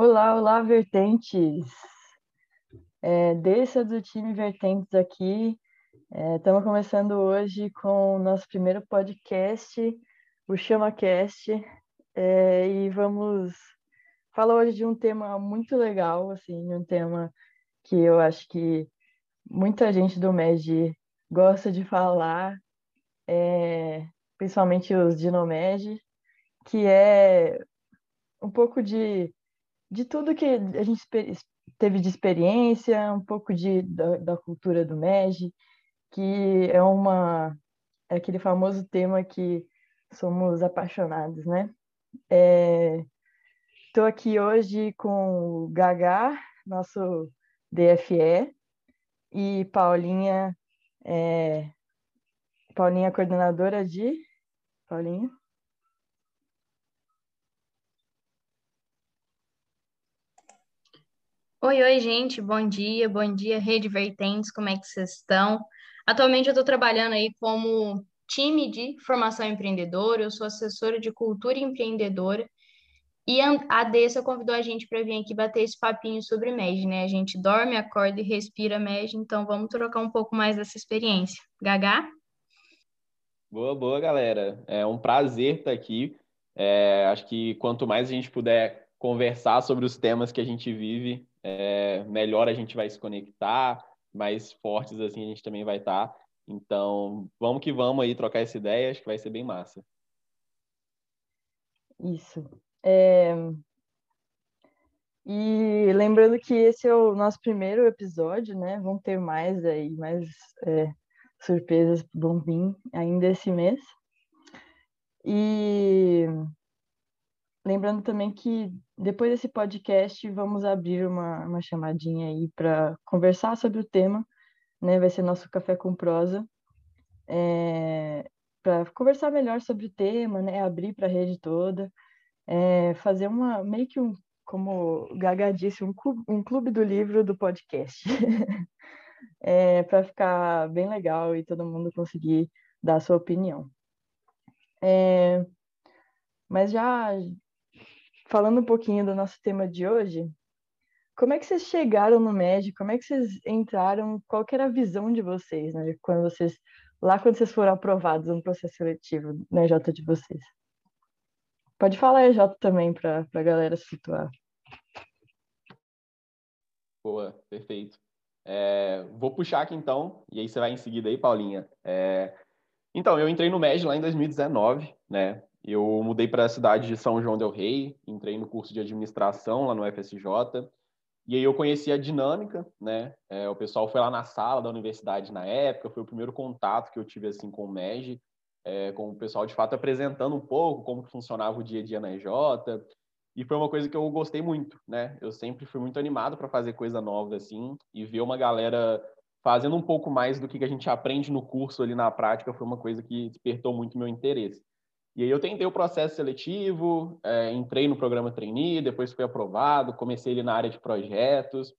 Olá, olá, vertentes! É, desça do time Vertentes aqui. Estamos é, começando hoje com o nosso primeiro podcast, o ChamaCast, é, e vamos falar hoje de um tema muito legal, assim, um tema que eu acho que muita gente do MED gosta de falar, é, principalmente os de NoMed, que é um pouco de de tudo que a gente teve de experiência, um pouco de, da, da cultura do MEG, que é uma é aquele famoso tema que somos apaixonados, né? Estou é, aqui hoje com o Gagá, nosso DFE, e Paulinha, é, Paulinha coordenadora de Paulinha. Oi, oi, gente, bom dia, bom dia, Rede Vertentes, como é que vocês estão? Atualmente eu estou trabalhando aí como time de formação empreendedora, eu sou assessora de cultura empreendedora e a Dessa convidou a gente para vir aqui bater esse papinho sobre MED, né? A gente dorme, acorda e respira MED, então vamos trocar um pouco mais dessa experiência. Gagá? Boa, boa, galera. É um prazer estar aqui. É, acho que quanto mais a gente puder conversar sobre os temas que a gente vive, é, melhor a gente vai se conectar, mais fortes assim a gente também vai estar. Tá. Então, vamos que vamos aí trocar essa ideia, acho que vai ser bem massa. Isso. É... E lembrando que esse é o nosso primeiro episódio, né? Vão ter mais aí, mais é, surpresas vão vir ainda esse mês. E Lembrando também que depois desse podcast vamos abrir uma, uma chamadinha aí para conversar sobre o tema, né? Vai ser nosso café com prosa, é, para conversar melhor sobre o tema, né? Abrir para a rede toda, é, fazer uma meio que um, como o Gaga disse, um clube, um clube do livro do podcast, é, para ficar bem legal e todo mundo conseguir dar a sua opinião. É, mas já falando um pouquinho do nosso tema de hoje, como é que vocês chegaram no MED? Como é que vocês entraram? Qual era a visão de vocês, né? Quando vocês lá quando vocês foram aprovados no processo seletivo na EJ de vocês? Pode falar EJ também para a galera se situar. Boa, perfeito. É, vou puxar aqui então, e aí você vai em seguida aí, Paulinha. É, então, eu entrei no MED lá em 2019, né? Eu mudei para a cidade de São João del Rei, entrei no curso de administração lá no FSJ, e aí eu conheci a dinâmica, né? É, o pessoal foi lá na sala da universidade na época, foi o primeiro contato que eu tive assim com o MEG, é, com o pessoal de fato apresentando um pouco como que funcionava o dia a dia na EJ, e foi uma coisa que eu gostei muito, né? Eu sempre fui muito animado para fazer coisa nova assim, e ver uma galera fazendo um pouco mais do que a gente aprende no curso ali na prática foi uma coisa que despertou muito meu interesse. E aí eu tentei o processo seletivo, é, entrei no programa trainee, depois fui aprovado, comecei ali na área de projetos.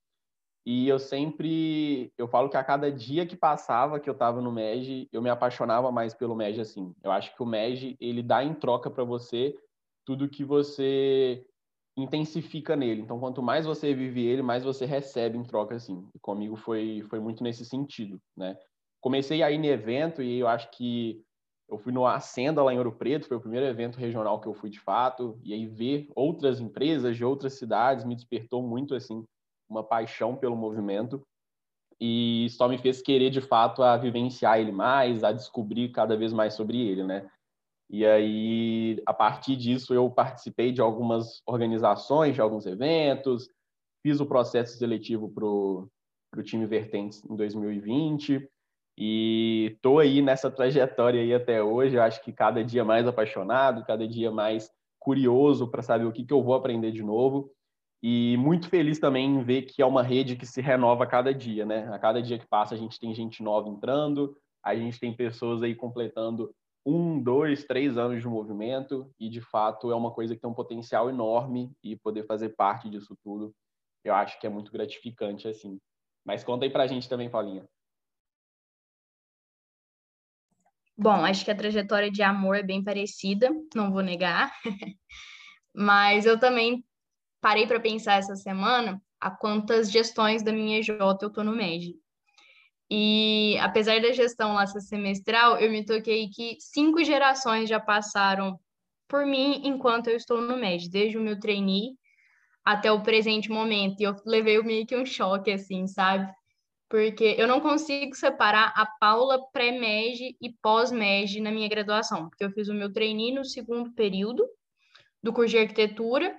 E eu sempre, eu falo que a cada dia que passava que eu estava no MEG, eu me apaixonava mais pelo MEG assim. Eu acho que o MEG, ele dá em troca para você tudo que você intensifica nele. Então, quanto mais você vive ele, mais você recebe em troca assim. E comigo foi foi muito nesse sentido, né? Comecei aí no evento e eu acho que eu fui no Acenda lá em Ouro Preto, foi o primeiro evento regional que eu fui de fato, e aí ver outras empresas de outras cidades me despertou muito assim uma paixão pelo movimento e só me fez querer de fato a vivenciar ele mais, a descobrir cada vez mais sobre ele, né? E aí a partir disso eu participei de algumas organizações, de alguns eventos, fiz o processo seletivo para o time Vertentes em 2020 e tô aí nessa trajetória aí até hoje. Eu acho que cada dia mais apaixonado, cada dia mais curioso para saber o que, que eu vou aprender de novo. E muito feliz também em ver que é uma rede que se renova a cada dia, né? A cada dia que passa, a gente tem gente nova entrando, a gente tem pessoas aí completando um, dois, três anos de movimento, e de fato é uma coisa que tem um potencial enorme e poder fazer parte disso tudo, eu acho que é muito gratificante, assim. Mas conta aí pra gente também, Paulinha. Bom, acho que a trajetória de amor é bem parecida, não vou negar. Mas eu também parei para pensar essa semana a quantas gestões da minha EJ eu tô no MED. E apesar da gestão lá ser semestral, eu me toquei que cinco gerações já passaram por mim enquanto eu estou no MED, desde o meu trainee até o presente momento. E eu levei meio que um choque, assim, sabe? Porque eu não consigo separar a Paula pré-MED e pós-MED na minha graduação, porque eu fiz o meu trainee no segundo período do curso de arquitetura,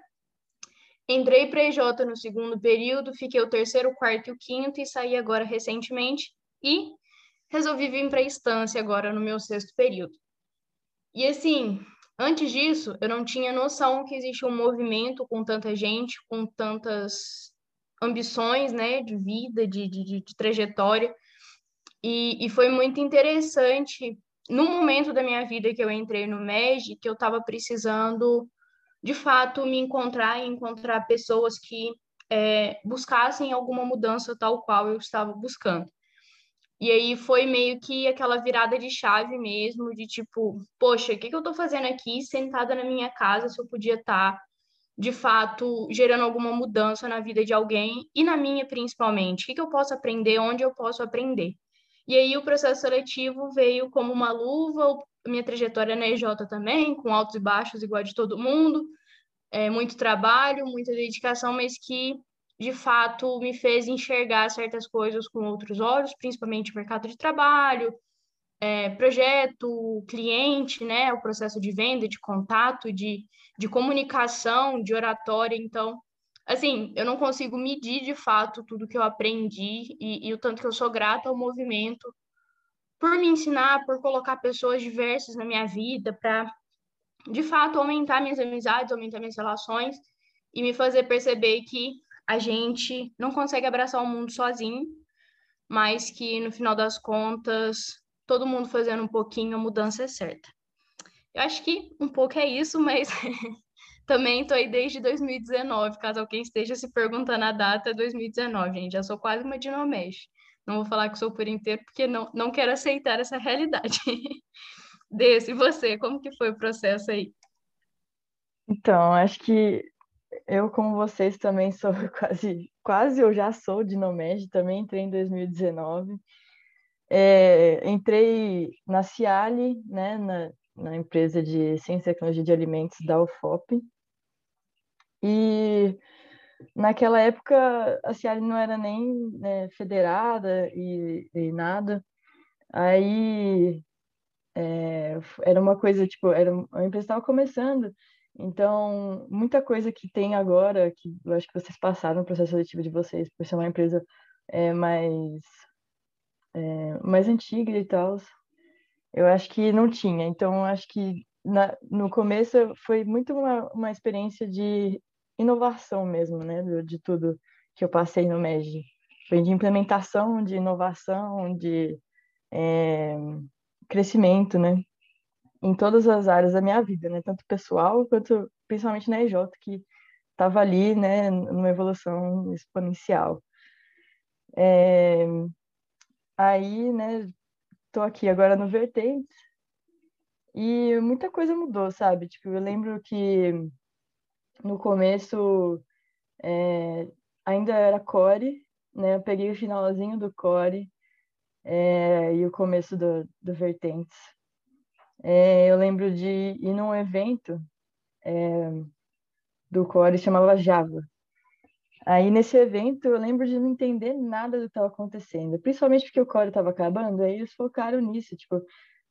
entrei para EJ no segundo período, fiquei o terceiro, o quarto e o quinto e saí agora recentemente e resolvi vir para a instância agora no meu sexto período. E assim, antes disso, eu não tinha noção que existia um movimento com tanta gente, com tantas ambições, né, de vida, de, de, de trajetória. E, e foi muito interessante no momento da minha vida que eu entrei no MEG, que eu estava precisando, de fato, me encontrar e encontrar pessoas que é, buscassem alguma mudança tal qual eu estava buscando. E aí foi meio que aquela virada de chave mesmo, de tipo, poxa, o que, que eu tô fazendo aqui sentada na minha casa se eu podia estar, tá, de fato, gerando alguma mudança na vida de alguém e na minha principalmente? O que, que eu posso aprender? Onde eu posso aprender? E aí o processo seletivo veio como uma luva, minha trajetória na EJ também, com altos e baixos igual de todo mundo, é, muito trabalho, muita dedicação, mas que de fato me fez enxergar certas coisas com outros olhos, principalmente mercado de trabalho, é, projeto, cliente, né, o processo de venda, de contato, de, de comunicação, de oratória. Então, assim, eu não consigo medir de fato tudo que eu aprendi e, e o tanto que eu sou grata ao movimento por me ensinar, por colocar pessoas diversas na minha vida, para de fato aumentar minhas amizades, aumentar minhas relações e me fazer perceber que a gente não consegue abraçar o mundo sozinho, mas que no final das contas, todo mundo fazendo um pouquinho, a mudança é certa. Eu acho que um pouco é isso, mas também estou aí desde 2019, caso alguém esteja se perguntando a data, é 2019, gente, já sou quase uma dinomesh. Não vou falar que sou por inteiro, porque não, não quero aceitar essa realidade. Desse, você, como que foi o processo aí? Então, acho que eu, como vocês, também sou quase, quase eu já sou de também entrei em 2019. É, entrei na Ciali, né, na, na empresa de Ciência e Tecnologia de Alimentos da UFOP. E naquela época a Ciali não era nem né, federada e, e, nada. Aí é, era uma coisa, tipo, era, a empresa estava começando, então, muita coisa que tem agora, que eu acho que vocês passaram no processo seletivo de vocês, por ser uma empresa é, mais, é, mais antiga e tal, eu acho que não tinha. Então, acho que na, no começo foi muito uma, uma experiência de inovação mesmo, né, de, de tudo que eu passei no MEG. Foi de implementação, de inovação, de é, crescimento, né? em todas as áreas da minha vida, né? Tanto pessoal quanto principalmente na EJ, que estava ali, né, numa evolução exponencial. É... Aí, né, tô aqui agora no Vertentes e muita coisa mudou, sabe? Tipo, eu lembro que no começo é... ainda era core, né? Eu peguei o finalzinho do core é... e o começo do, do Vertentes é, eu lembro de ir num evento é, do Core, chamava Java. Aí nesse evento eu lembro de não entender nada do que estava acontecendo, principalmente porque o Core estava acabando, aí eles focaram nisso, tipo,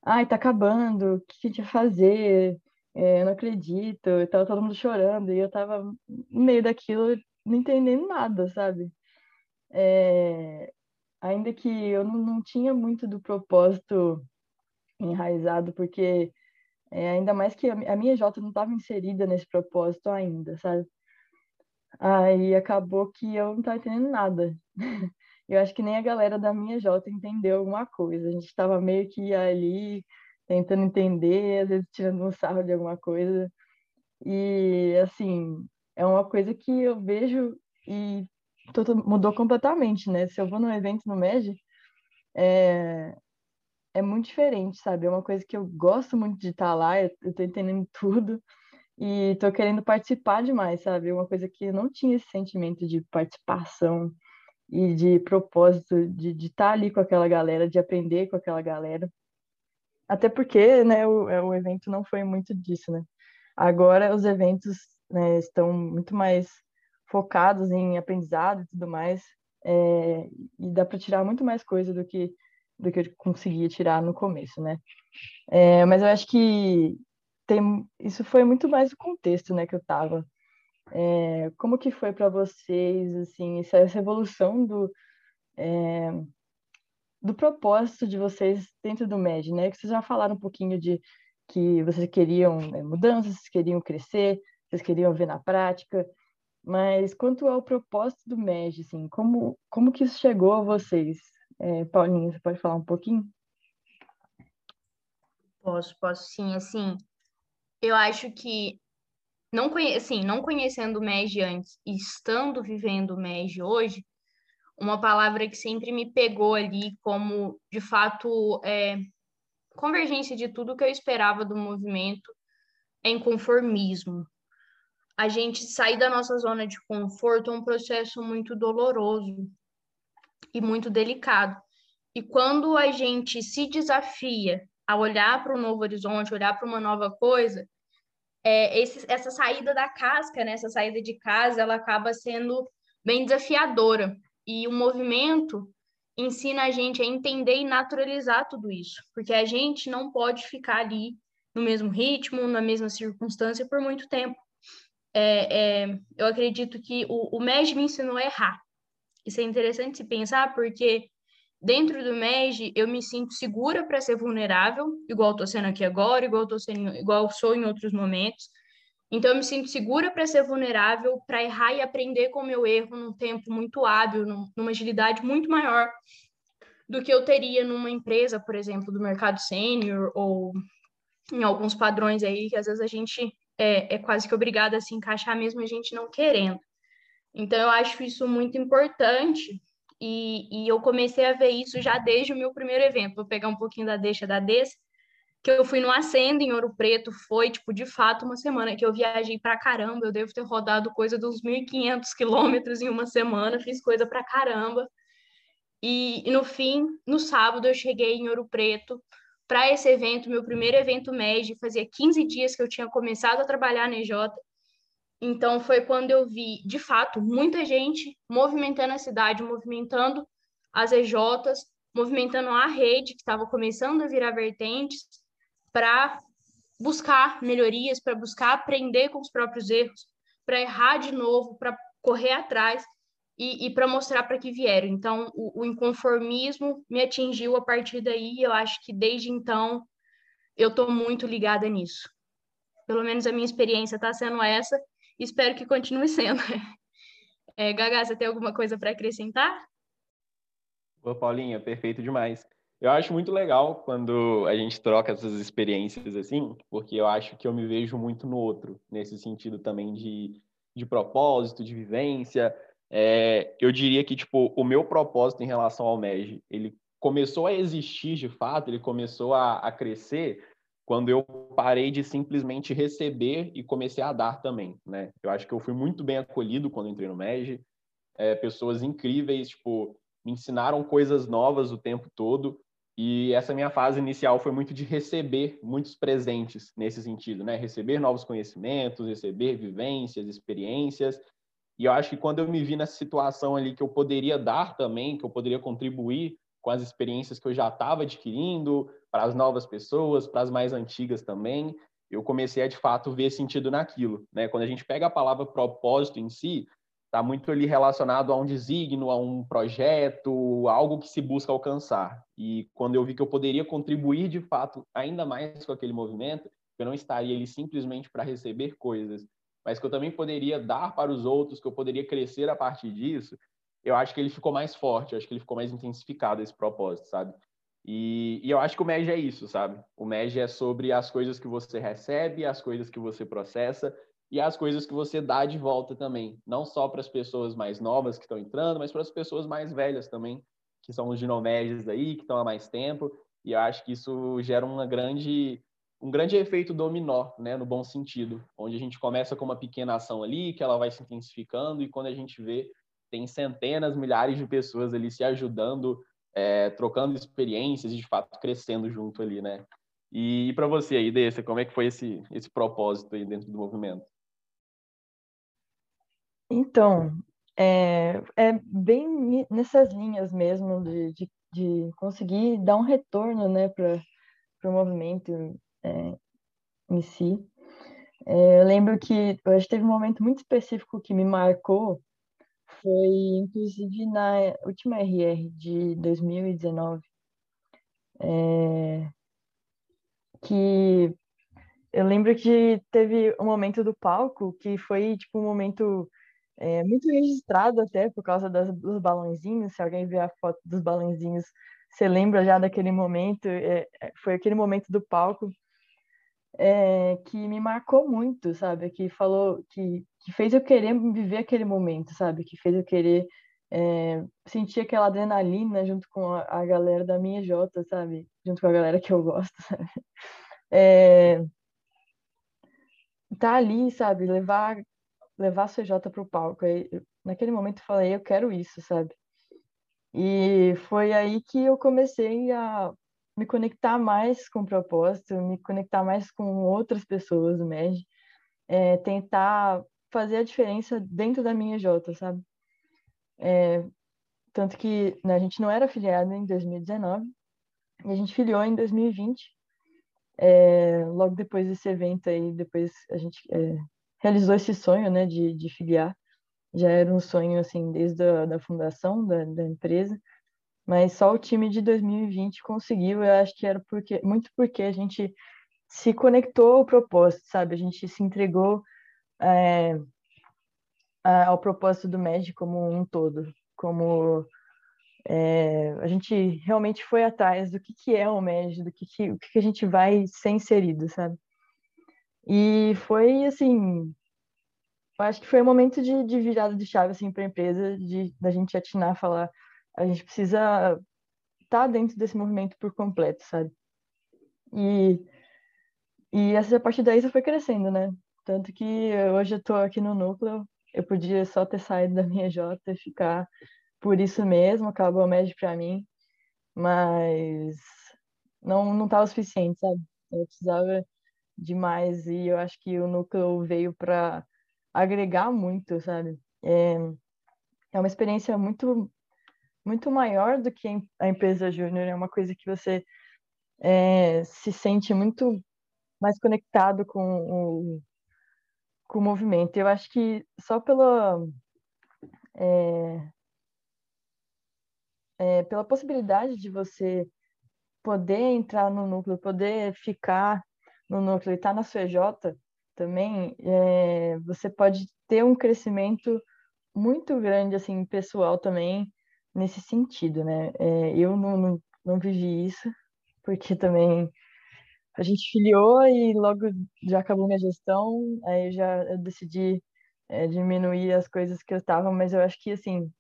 ai, tá acabando, o que a gente vai fazer? É, eu não acredito, e tava todo mundo chorando, e eu tava no meio daquilo, não entendendo nada, sabe? É, ainda que eu não, não tinha muito do propósito enraizado, porque é, ainda mais que a, minha J não estava inserida nesse propósito ainda, sabe? Aí acabou que eu não estava entendendo nada. eu acho que nem a galera da minha J entendeu alguma coisa. A gente estava meio que ali tentando entender, às vezes tirando um sarro de alguma coisa. E, assim, é uma coisa que eu vejo e mudou completamente, né? Se eu vou num evento no MED, é, é muito diferente, sabe? É uma coisa que eu gosto muito de estar lá, eu, eu tô entendendo tudo. E tô querendo participar demais, sabe? Uma coisa que eu não tinha esse sentimento de participação e de propósito de estar tá ali com aquela galera, de aprender com aquela galera. Até porque, né, o, é, o evento não foi muito disso, né? Agora os eventos né, estão muito mais focados em aprendizado e tudo mais, é, e dá para tirar muito mais coisa do que do que eu conseguia tirar no começo, né? É, mas eu acho que tem, isso foi muito mais o contexto, né, que eu tava. É, como que foi para vocês, assim, essa, essa evolução do é, do propósito de vocês dentro do MED, né? Que vocês já falaram um pouquinho de que vocês queriam né, mudanças, vocês queriam crescer, vocês queriam ver na prática, mas quanto ao propósito do MED, assim, como, como que isso chegou a vocês? É, Paulinho, você pode falar um pouquinho? Posso, posso sim, assim, eu acho que não, conhe assim, não conhecendo o MEG antes e estando vivendo o MEG hoje, uma palavra que sempre me pegou ali como, de fato, é, convergência de tudo que eu esperava do movimento é inconformismo. A gente sair da nossa zona de conforto é um processo muito doloroso e muito delicado. E quando a gente se desafia a olhar para um novo horizonte, olhar para uma nova coisa, é, esse, essa saída da casca, né, essa saída de casa, ela acaba sendo bem desafiadora. E o movimento ensina a gente a entender e naturalizar tudo isso, porque a gente não pode ficar ali no mesmo ritmo, na mesma circunstância por muito tempo. É, é, eu acredito que o, o me ensinou a errar. Isso é interessante se pensar, porque dentro do MEG eu me sinto segura para ser vulnerável, igual estou sendo aqui agora, igual estou sendo, igual sou em outros momentos. Então, eu me sinto segura para ser vulnerável, para errar e aprender com o meu erro num tempo muito hábil, numa agilidade muito maior do que eu teria numa empresa, por exemplo, do mercado sênior ou em alguns padrões aí que às vezes a gente é, é quase que obrigada a se encaixar mesmo a gente não querendo. Então, eu acho isso muito importante e, e eu comecei a ver isso já desde o meu primeiro evento. Vou pegar um pouquinho da deixa da desse que eu fui no Acendo em Ouro Preto, foi, tipo, de fato, uma semana que eu viajei pra caramba, eu devo ter rodado coisa dos 1.500 quilômetros em uma semana, fiz coisa pra caramba. E, e, no fim, no sábado, eu cheguei em Ouro Preto para esse evento, meu primeiro evento médio, fazia 15 dias que eu tinha começado a trabalhar na EJ, então foi quando eu vi, de fato, muita gente movimentando a cidade, movimentando as EJs, movimentando a rede que estava começando a virar vertentes, para buscar melhorias, para buscar aprender com os próprios erros, para errar de novo, para correr atrás e, e para mostrar para que vieram. Então, o, o, inconformismo me atingiu a partir daí. Eu acho que desde então eu estou muito ligada nisso. Pelo menos a minha experiência está sendo essa. Espero que continue sendo. É, Gaga, você tem alguma coisa para acrescentar? Ô, Paulinha, perfeito demais. Eu acho muito legal quando a gente troca essas experiências assim, porque eu acho que eu me vejo muito no outro, nesse sentido também de, de propósito, de vivência. É, eu diria que, tipo, o meu propósito em relação ao MEG, ele começou a existir de fato, ele começou a, a crescer quando eu parei de simplesmente receber e comecei a dar também, né? Eu acho que eu fui muito bem acolhido quando entrei no MEG, é, pessoas incríveis, tipo, me ensinaram coisas novas o tempo todo, e essa minha fase inicial foi muito de receber muitos presentes nesse sentido, né? Receber novos conhecimentos, receber vivências, experiências. E eu acho que quando eu me vi nessa situação ali que eu poderia dar também, que eu poderia contribuir com as experiências que eu já estava adquirindo para as novas pessoas, para as mais antigas também, eu comecei a de fato ver sentido naquilo, né? Quando a gente pega a palavra propósito em si, está muito ali relacionado a um desígnio, a um projeto, algo que se busca alcançar. E quando eu vi que eu poderia contribuir de fato ainda mais com aquele movimento, eu não estaria ali simplesmente para receber coisas, mas que eu também poderia dar para os outros, que eu poderia crescer a partir disso, eu acho que ele ficou mais forte, eu acho que ele ficou mais intensificado esse propósito, sabe? E, e eu acho que o MEG é isso, sabe? O MEG é sobre as coisas que você recebe, as coisas que você processa e as coisas que você dá de volta também, não só para as pessoas mais novas que estão entrando, mas para as pessoas mais velhas também, que são os ginomédios aí, que estão há mais tempo, e eu acho que isso gera uma grande um grande efeito dominó, né, no bom sentido, onde a gente começa com uma pequena ação ali, que ela vai se intensificando, e quando a gente vê, tem centenas, milhares de pessoas ali se ajudando, é, trocando experiências e, de fato, crescendo junto ali, né? E, e para você aí, Dessa, como é que foi esse, esse propósito aí dentro do movimento? Então, é, é bem nessas linhas mesmo de, de, de conseguir dar um retorno, né, para o movimento é, em si. É, eu lembro que hoje teve um momento muito específico que me marcou, foi inclusive na última RR de 2019, é, que eu lembro que teve um momento do palco que foi tipo um momento é, muito registrado até por causa das, dos balãozinhos. Se alguém ver a foto dos balãozinhos, você lembra já daquele momento. É, é, foi aquele momento do palco é, que me marcou muito, sabe? Que falou, que, que fez eu querer viver aquele momento, sabe? Que fez eu querer é, sentir aquela adrenalina junto com a, a, galera da minha Jota, sabe? Junto com a galera que eu gosto, sabe? É, tá ali, sabe? Levar levar a CJ para o palco. Aí, naquele momento eu falei, eu quero isso, sabe? E foi aí que eu comecei a me conectar mais com o propósito, me conectar mais com outras pessoas do MED, é, tentar fazer a diferença dentro da minha J, sabe? É, tanto que né, a gente não era afiliado em 2019, e a gente filiou em 2020. É, logo depois desse evento aí, depois a gente é, realizou esse sonho, né, de, de filiar. Já era um sonho, assim, desde a da fundação da, da empresa, mas só o time de 2020 conseguiu, eu acho que era porque, muito porque a gente se conectou ao propósito, sabe? A gente se entregou é, ao propósito do MED como um todo, como é, a gente realmente foi atrás do que, que é o MED, do que, que, o que, que a gente vai ser inserido, sabe? E foi assim, eu acho que foi um momento de, de virada de chave assim para a empresa, de da gente atinar, falar, a gente precisa estar tá dentro desse movimento por completo, sabe? E e essa a partir daí só foi crescendo, né? Tanto que hoje eu tô aqui no núcleo, eu podia só ter saído da minha J e ficar por isso mesmo, acabou a média para mim, mas não não estava o suficiente, sabe? Eu precisava demais e eu acho que o núcleo veio para agregar muito, sabe? É, é uma experiência muito muito maior do que a empresa júnior, é uma coisa que você é, se sente muito mais conectado com o, com o movimento. Eu acho que só pela é, é, pela possibilidade de você poder entrar no núcleo, poder ficar no núcleo e estar tá na sua EJ também, é, você pode ter um crescimento muito grande, assim, pessoal também, nesse sentido, né? É, eu não, não, não vivi isso, porque também a gente filiou e logo já acabou minha gestão, aí já eu decidi é, diminuir as coisas que eu estava, mas eu acho que, assim,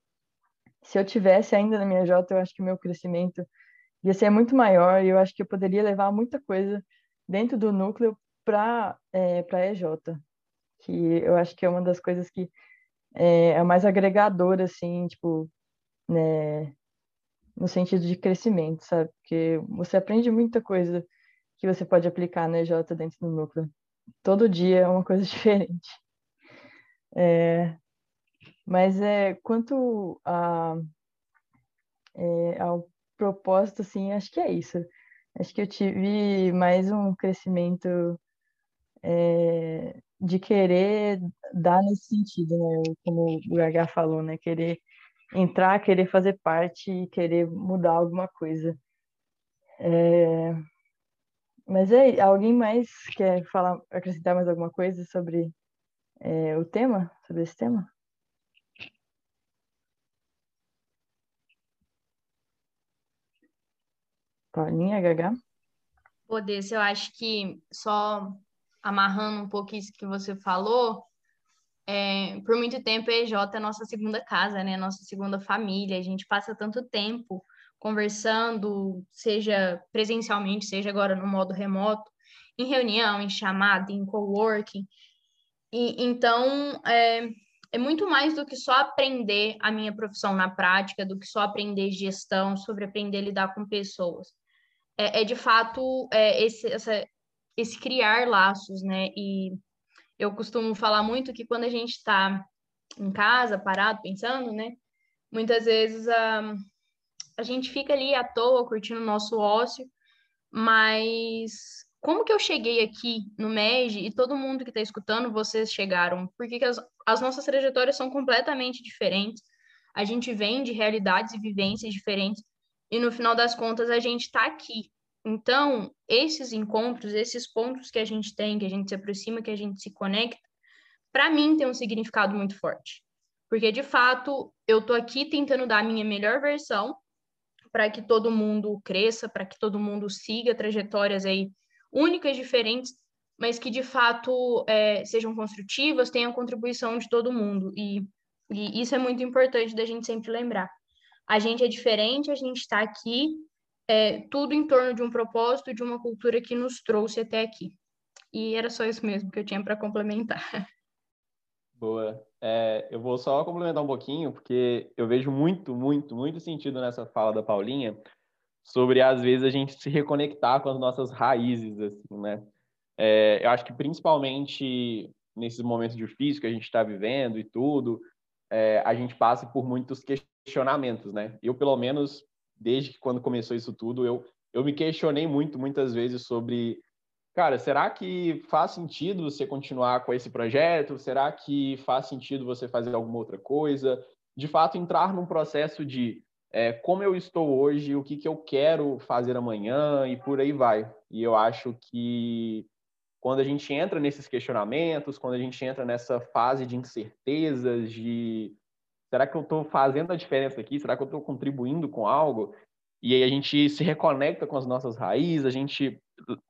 se eu tivesse ainda na minha J, eu acho que o meu crescimento ia ser muito maior e eu acho que eu poderia levar muita coisa dentro do núcleo para é, para EJ, que eu acho que é uma das coisas que é, é mais agregadora, assim, tipo, né, no sentido de crescimento, sabe? Porque você aprende muita coisa que você pode aplicar na EJ dentro do núcleo. Todo dia é uma coisa diferente. É, mas é quanto a, é, ao propósito, assim, acho que é isso. Acho que eu tive mais um crescimento é, de querer dar nesse sentido, né? Como o Gagá falou, né? Querer entrar, querer fazer parte e querer mudar alguma coisa. É... Mas aí, alguém mais quer falar, acrescentar mais alguma coisa sobre é, o tema, sobre esse tema? Paulinha, Gagá? Poder, eu acho que só amarrando um pouco isso que você falou, é, por muito tempo a EJ é nossa segunda casa, né? Nossa segunda família. A gente passa tanto tempo conversando, seja presencialmente, seja agora no modo remoto. em reunião, em chamada, em coworking. E então é, é muito mais do que só aprender a minha profissão na prática, do que só aprender gestão, sobre aprender a lidar com pessoas. É, é de fato é, esse, essa, esse criar laços, né? E eu costumo falar muito que quando a gente está em casa, parado, pensando, né? Muitas vezes a, a gente fica ali à toa, curtindo o nosso ócio, mas como que eu cheguei aqui no MEG e todo mundo que está escutando, vocês chegaram? Porque as, as nossas trajetórias são completamente diferentes. A gente vem de realidades e vivências diferentes e no final das contas a gente está aqui. Então, esses encontros, esses pontos que a gente tem, que a gente se aproxima, que a gente se conecta, para mim tem um significado muito forte. Porque de fato, eu tô aqui tentando dar a minha melhor versão para que todo mundo cresça, para que todo mundo siga trajetórias aí únicas, diferentes, mas que de fato é, sejam construtivas, tenham contribuição de todo mundo. E, e isso é muito importante da gente sempre lembrar. A gente é diferente, a gente está aqui, é, tudo em torno de um propósito, de uma cultura que nos trouxe até aqui. E era só isso mesmo que eu tinha para complementar. Boa. É, eu vou só complementar um pouquinho, porque eu vejo muito, muito, muito sentido nessa fala da Paulinha, sobre às vezes a gente se reconectar com as nossas raízes, assim, né? É, eu acho que principalmente nesses momentos difíceis que a gente está vivendo e tudo, é, a gente passa por muitos questionamentos, né? Eu, pelo menos, desde que quando começou isso tudo, eu, eu me questionei muito, muitas vezes, sobre, cara, será que faz sentido você continuar com esse projeto? Será que faz sentido você fazer alguma outra coisa? De fato, entrar num processo de é, como eu estou hoje, o que, que eu quero fazer amanhã e por aí vai. E eu acho que quando a gente entra nesses questionamentos, quando a gente entra nessa fase de incertezas, de será que eu estou fazendo a diferença aqui? Será que eu estou contribuindo com algo? E aí a gente se reconecta com as nossas raízes, a gente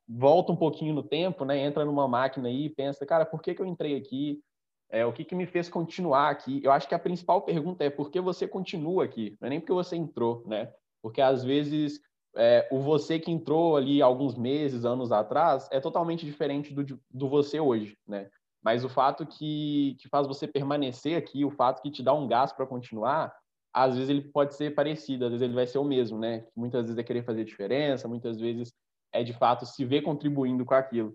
volta um pouquinho no tempo, né? Entra numa máquina aí e pensa, cara, por que, que eu entrei aqui? É, o que, que me fez continuar aqui? Eu acho que a principal pergunta é por que você continua aqui? Não é nem porque você entrou, né? Porque às vezes é, o você que entrou ali alguns meses, anos atrás, é totalmente diferente do, do você hoje, né? Mas o fato que, que faz você permanecer aqui, o fato que te dá um gás para continuar, às vezes ele pode ser parecido, às vezes ele vai ser o mesmo, né? Muitas vezes é querer fazer diferença, muitas vezes é de fato se ver contribuindo com aquilo.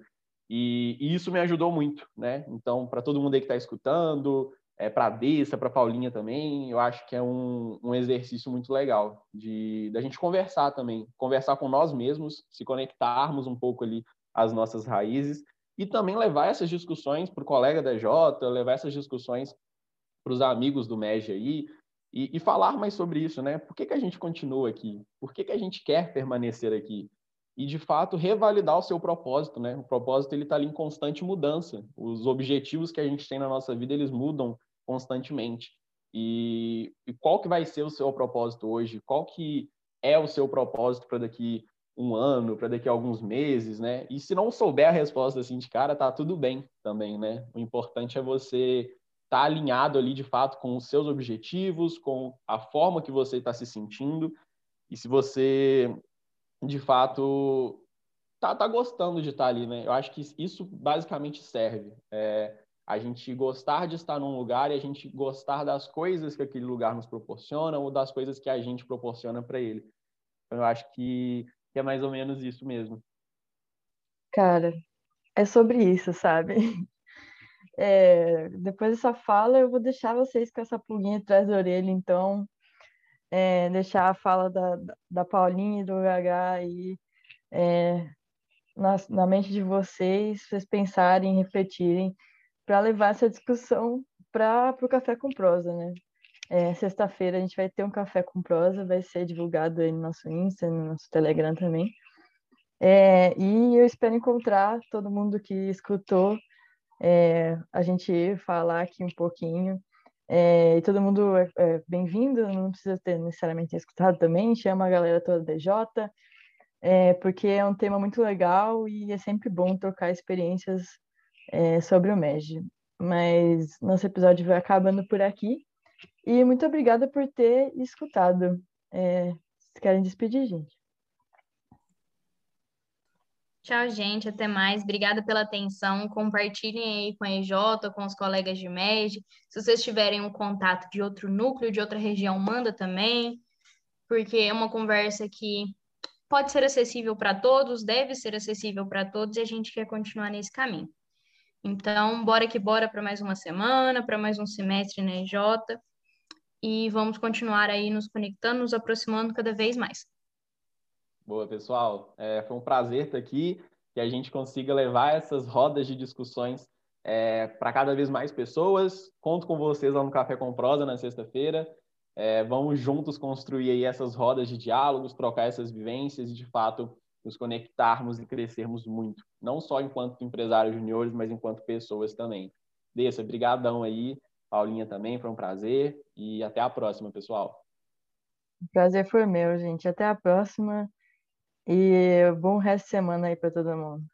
E, e isso me ajudou muito, né? Então, para todo mundo aí que está escutando, é, para a Dessa, para a Paulinha também, eu acho que é um, um exercício muito legal de da gente conversar também, conversar com nós mesmos, se conectarmos um pouco ali às nossas raízes e também levar essas discussões para o colega da Jota, levar essas discussões para os amigos do MEG aí e, e, falar mais sobre isso, né? Por que, que a gente continua aqui? Por que, que a gente quer permanecer aqui? E de fato revalidar o seu propósito, né? O propósito ele está ali em constante mudança. Os objetivos que a gente tem na nossa vida eles mudam constantemente. E, e qual que vai ser o seu propósito hoje? Qual que é o seu propósito para daqui um ano, para daqui a alguns meses, né? E se não souber a resposta assim de cara, tá tudo bem também, né? O importante é você estar tá alinhado ali de fato com os seus objetivos, com a forma que você está se sentindo. E se você de fato tá, tá gostando de estar tá ali, né? Eu acho que isso basicamente serve. É, a gente gostar de estar num lugar e a gente gostar das coisas que aquele lugar nos proporciona ou das coisas que a gente proporciona para ele. Então, eu acho que, que é mais ou menos isso mesmo. Cara, é sobre isso, sabe? É, depois dessa fala, eu vou deixar vocês com essa pulguinha atrás da orelha, então é, deixar a fala da, da Paulinha e do HH aí é, na, na mente de vocês, vocês pensarem, refletirem, para levar essa discussão para o Café com Prosa, né? É, Sexta-feira a gente vai ter um Café com Prosa, vai ser divulgado aí no nosso Insta, no nosso Telegram também. É, e eu espero encontrar todo mundo que escutou, é, a gente falar aqui um pouquinho é, e todo mundo é, é bem-vindo, não precisa ter necessariamente escutado também, chama a galera toda DJ, é, porque é um tema muito legal e é sempre bom trocar experiências é, sobre o MEG. Mas nosso episódio vai acabando por aqui. E muito obrigada por ter escutado. É, vocês querem despedir, gente? Tchau, gente. Até mais. Obrigada pela atenção. Compartilhem aí com a EJ, com os colegas de MED. Se vocês tiverem um contato de outro núcleo, de outra região, manda também, porque é uma conversa que pode ser acessível para todos, deve ser acessível para todos e a gente quer continuar nesse caminho. Então, bora que bora para mais uma semana, para mais um semestre na EJ e vamos continuar aí nos conectando, nos aproximando cada vez mais. Boa, pessoal. É, foi um prazer estar aqui, que a gente consiga levar essas rodas de discussões é, para cada vez mais pessoas. Conto com vocês lá no Café com Prosa na sexta-feira. É, vamos juntos construir aí essas rodas de diálogos, trocar essas vivências e, de fato, nos conectarmos e crescermos muito. Não só enquanto empresários juniores, mas enquanto pessoas também. Dessa, brigadão aí. Paulinha também, foi um prazer. E até a próxima, pessoal. O prazer foi meu, gente. Até a próxima. E bom resto de semana aí para todo mundo.